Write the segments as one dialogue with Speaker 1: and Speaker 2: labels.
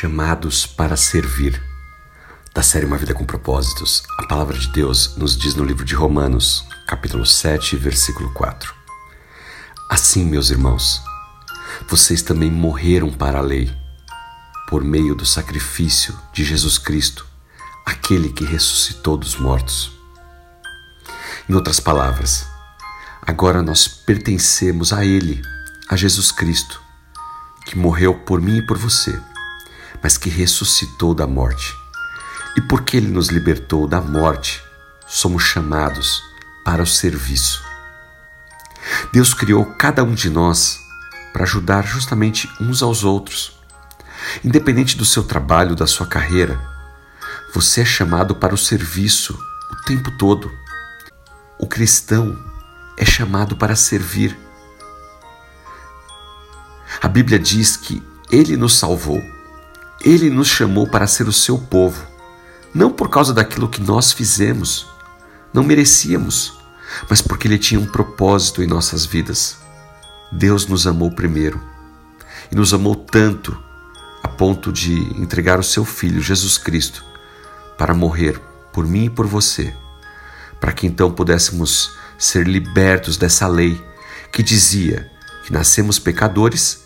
Speaker 1: chamados para servir. Da série Uma Vida com Propósitos, a palavra de Deus nos diz no livro de Romanos, capítulo 7, versículo 4. Assim, meus irmãos, vocês também morreram para a lei, por meio do sacrifício de Jesus Cristo, aquele que ressuscitou dos mortos. Em outras palavras, agora nós pertencemos a Ele, a Jesus Cristo, que morreu por mim e por você mas que ressuscitou da morte. E porque ele nos libertou da morte, somos chamados para o serviço. Deus criou cada um de nós para ajudar justamente uns aos outros. Independente do seu trabalho, da sua carreira, você é chamado para o serviço o tempo todo. O cristão é chamado para servir. A Bíblia diz que ele nos salvou ele nos chamou para ser o seu povo, não por causa daquilo que nós fizemos, não merecíamos, mas porque Ele tinha um propósito em nossas vidas. Deus nos amou primeiro e nos amou tanto a ponto de entregar o seu Filho, Jesus Cristo, para morrer por mim e por você, para que então pudéssemos ser libertos dessa lei que dizia que nascemos pecadores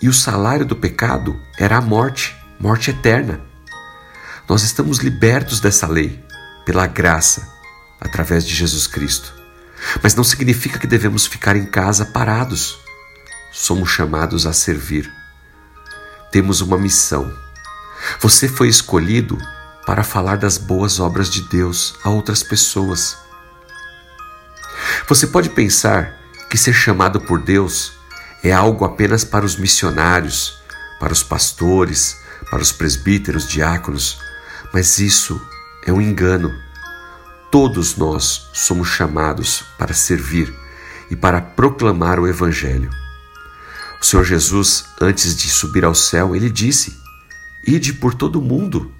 Speaker 1: e o salário do pecado era a morte, morte eterna. Nós estamos libertos dessa lei pela graça, através de Jesus Cristo. Mas não significa que devemos ficar em casa parados. Somos chamados a servir. Temos uma missão. Você foi escolhido para falar das boas obras de Deus a outras pessoas. Você pode pensar que ser chamado por Deus é algo apenas para os missionários, para os pastores, para os presbíteros, diáconos, mas isso é um engano. Todos nós somos chamados para servir e para proclamar o Evangelho. O Senhor Jesus, antes de subir ao céu, ele disse: Ide por todo o mundo,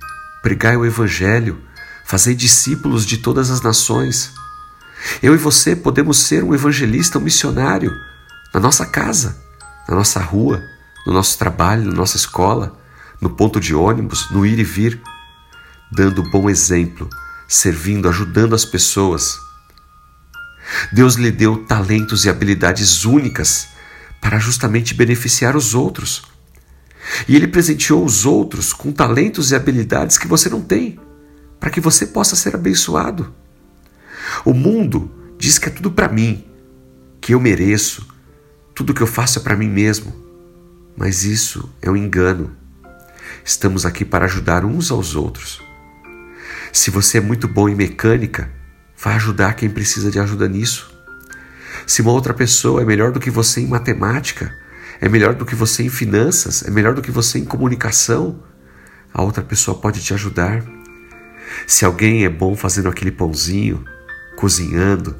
Speaker 1: pregai o Evangelho, fazei discípulos de todas as nações. Eu e você podemos ser um evangelista, um missionário, na nossa casa, na nossa rua, no nosso trabalho, na nossa escola, no ponto de ônibus, no ir e vir, dando bom exemplo, servindo, ajudando as pessoas. Deus lhe deu talentos e habilidades únicas para justamente beneficiar os outros. E Ele presenteou os outros com talentos e habilidades que você não tem, para que você possa ser abençoado. O mundo diz que é tudo para mim, que eu mereço, tudo que eu faço é para mim mesmo. Mas isso é um engano. Estamos aqui para ajudar uns aos outros. Se você é muito bom em mecânica, vá ajudar quem precisa de ajuda nisso. Se uma outra pessoa é melhor do que você em matemática, é melhor do que você em finanças, é melhor do que você em comunicação, a outra pessoa pode te ajudar. Se alguém é bom fazendo aquele pãozinho, cozinhando,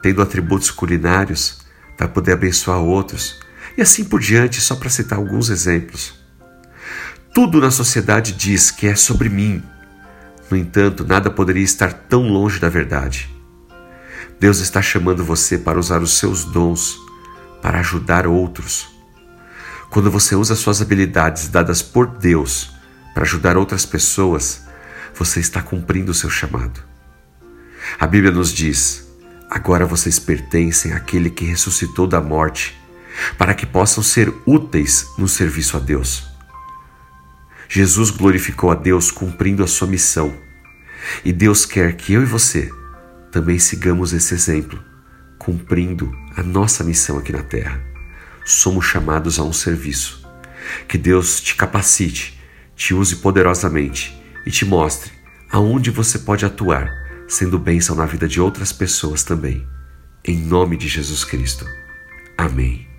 Speaker 1: tendo atributos culinários, vai poder abençoar outros, e assim por diante, só para citar alguns exemplos. Tudo na sociedade diz que é sobre mim. No entanto, nada poderia estar tão longe da verdade. Deus está chamando você para usar os seus dons para ajudar outros. Quando você usa suas habilidades dadas por Deus para ajudar outras pessoas, você está cumprindo o seu chamado. A Bíblia nos diz: Agora vocês pertencem àquele que ressuscitou da morte, para que possam ser úteis no serviço a Deus. Jesus glorificou a Deus cumprindo a sua missão, e Deus quer que eu e você também sigamos esse exemplo, cumprindo a nossa missão aqui na terra. Somos chamados a um serviço. Que Deus te capacite, te use poderosamente e te mostre aonde você pode atuar sendo bênção na vida de outras pessoas também. Em nome de Jesus Cristo. Amém.